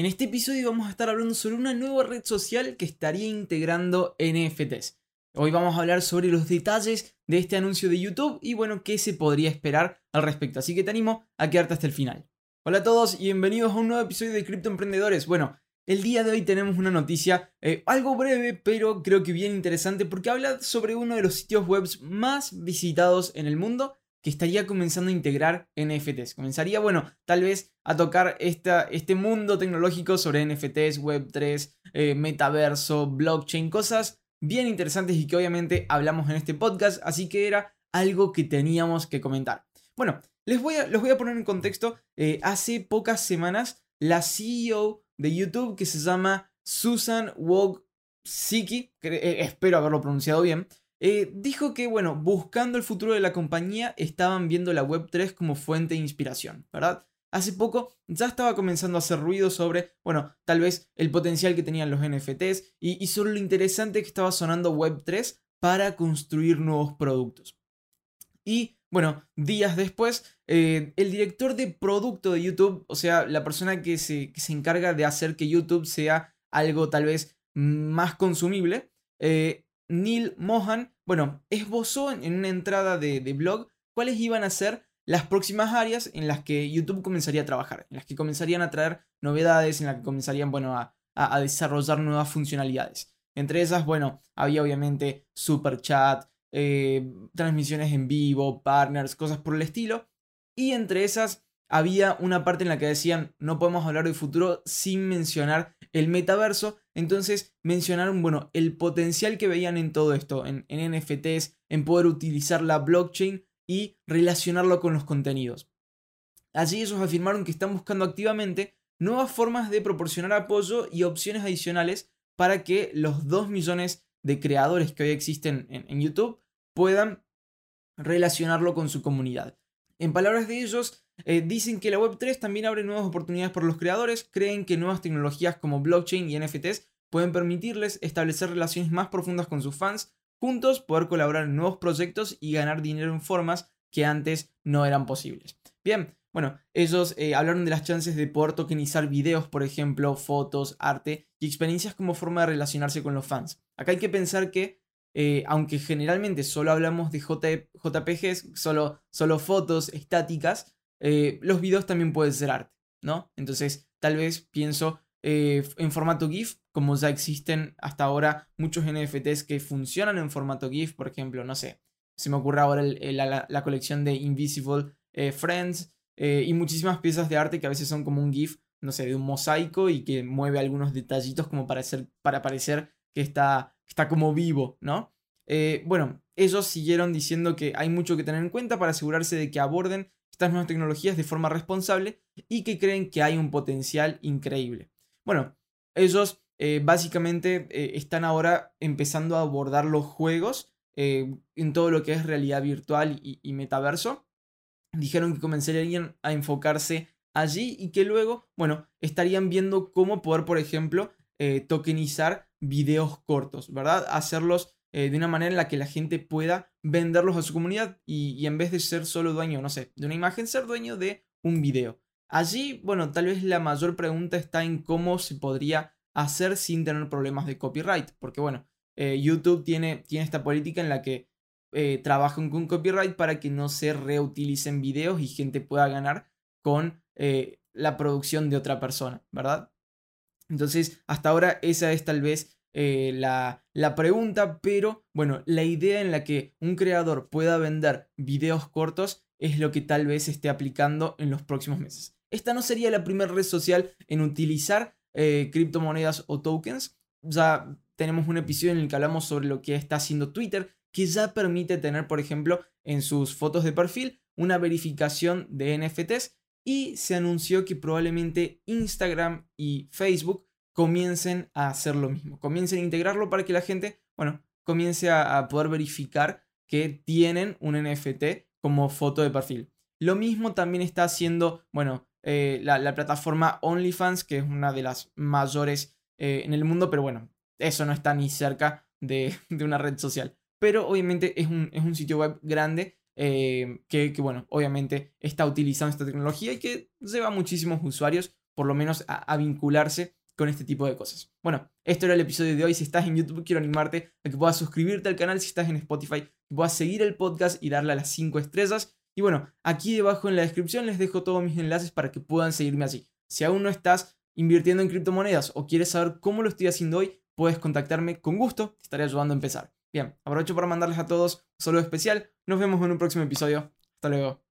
En este episodio vamos a estar hablando sobre una nueva red social que estaría integrando NFTs. Hoy vamos a hablar sobre los detalles de este anuncio de YouTube y bueno, qué se podría esperar al respecto. Así que te animo a quedarte hasta el final. Hola a todos y bienvenidos a un nuevo episodio de Cripto Emprendedores. Bueno, el día de hoy tenemos una noticia eh, algo breve, pero creo que bien interesante porque habla sobre uno de los sitios web más visitados en el mundo que estaría comenzando a integrar NFTs. Comenzaría, bueno, tal vez a tocar esta, este mundo tecnológico sobre NFTs, Web3, eh, metaverso, blockchain, cosas bien interesantes y que obviamente hablamos en este podcast, así que era algo que teníamos que comentar. Bueno, les voy a, los voy a poner en contexto. Eh, hace pocas semanas, la CEO de YouTube, que se llama Susan Wojcicki, eh, espero haberlo pronunciado bien, eh, dijo que, bueno, buscando el futuro de la compañía, estaban viendo la Web3 como fuente de inspiración, ¿verdad? Hace poco ya estaba comenzando a hacer ruido sobre, bueno, tal vez el potencial que tenían los NFTs y, sobre lo interesante que estaba sonando Web3 para construir nuevos productos. Y bueno, días después, eh, el director de producto de YouTube, o sea, la persona que se, se, encarga de hacer que YouTube sea algo tal vez más consumible, eh, Neil Mohan, bueno, esbozó en una entrada de, blog cuáles iban a ser las próximas áreas en las que YouTube comenzaría a trabajar, en las que comenzarían a traer novedades, en las que comenzarían, bueno, a, desarrollar nuevas funcionalidades. Entre esas, bueno, había obviamente super chat, eh, transmisiones en vivo, partners, cosas por el estilo. Y entre esas había una parte en la que decían, no podemos hablar del futuro sin mencionar el metaverso. Entonces mencionaron, bueno, el potencial que veían en todo esto, en, NFTs, en poder utilizar la blockchain y relacionarlo con los contenidos. Allí ellos afirmaron que están buscando activamente nuevas formas de proporcionar apoyo y opciones adicionales para que los 2 millones de creadores que hoy existen en YouTube puedan relacionarlo con su comunidad. En palabras de ellos, eh, dicen que la Web3 también abre nuevas oportunidades para los creadores, creen que nuevas tecnologías como blockchain y NFTs pueden permitirles establecer relaciones más profundas con sus fans, juntos poder colaborar en nuevos proyectos y ganar dinero en formas que antes no eran posibles. Bien, bueno, ellos eh, hablaron de las chances de poder tokenizar videos, por ejemplo, fotos, arte y experiencias como forma de relacionarse con los fans. Acá hay que pensar que, eh, aunque generalmente solo hablamos de JPGs, solo, solo fotos estáticas, eh, los videos también pueden ser arte, ¿no? Entonces, tal vez pienso eh, en formato GIF, como ya existen hasta ahora muchos NFTs que funcionan en formato GIF, por ejemplo, no sé, se me ocurre ahora la, colección de Invisible eh, Friends y muchísimas piezas de arte que a veces son como un GIF, no sé, de un mosaico y que mueve algunos detallitos como para, para parecer que está, está como vivo, ¿no? bueno, ellos siguieron diciendo que hay mucho que tener en cuenta para asegurarse de que aborden estas nuevas tecnologías de forma responsable y que creen que hay un potencial increíble. Bueno, ellos eh, básicamente eh, están ahora empezando a abordar los juegos eh, en todo lo que es realidad virtual y, metaverso. Dijeron que comenzarían a enfocarse allí y que luego, bueno, estarían viendo cómo poder, por ejemplo, tokenizar videos cortos, ¿verdad? Hacerlos de una manera en la que la gente pueda venderlos a su comunidad y, en vez de ser solo dueño, no sé, de una imagen, ser dueño de un video. Allí, bueno, tal vez la mayor pregunta está en cómo se podría hacer sin tener problemas de copyright, porque bueno, eh, YouTube tiene, tiene esta política en la que eh, trabajan con copyright para que no se reutilicen videos y gente pueda ganar con la producción de otra persona, ¿verdad? Entonces, hasta ahora esa es tal vez eh, la, la, pregunta, pero bueno, la idea en la que un creador pueda vender videos cortos es lo que tal vez esté aplicando en los próximos meses. Esta no sería la primera red social en utilizar eh, criptomonedas o tokens. Ya tenemos un episodio en el que hablamos sobre lo que está haciendo Twitter, que ya permite tener, por ejemplo, en sus fotos de perfil una verificación de NFTs y se anunció que probablemente Instagram y Facebook comiencen a hacer lo mismo, comiencen a integrarlo para que la gente, bueno, comience a, poder verificar que tienen un NFT como foto de perfil. Lo mismo también está haciendo, bueno, eh, la, plataforma OnlyFans, que es una de las mayores eh, en el mundo, pero bueno, eso no está ni cerca de, una red social. Pero obviamente es un, sitio web grande eh, que, que, bueno, obviamente está utilizando esta tecnología y que lleva muchísimos usuarios por lo menos a, vincularse con este tipo de cosas. Bueno, esto era el episodio de hoy. Si estás en YouTube, quiero animarte a que puedas suscribirte al canal. Si estás en Spotify, que puedas seguir el podcast y darle a las 5 estrellas. Y bueno, aquí debajo en la descripción les dejo todos mis enlaces para que puedan seguirme así. Si aún no estás invirtiendo en criptomonedas o quieres saber cómo lo estoy haciendo hoy, puedes contactarme con gusto, te estaré ayudando a empezar. Bien, aprovecho para mandarles a todos un especial. Nos vemos en un próximo episodio. Hasta luego.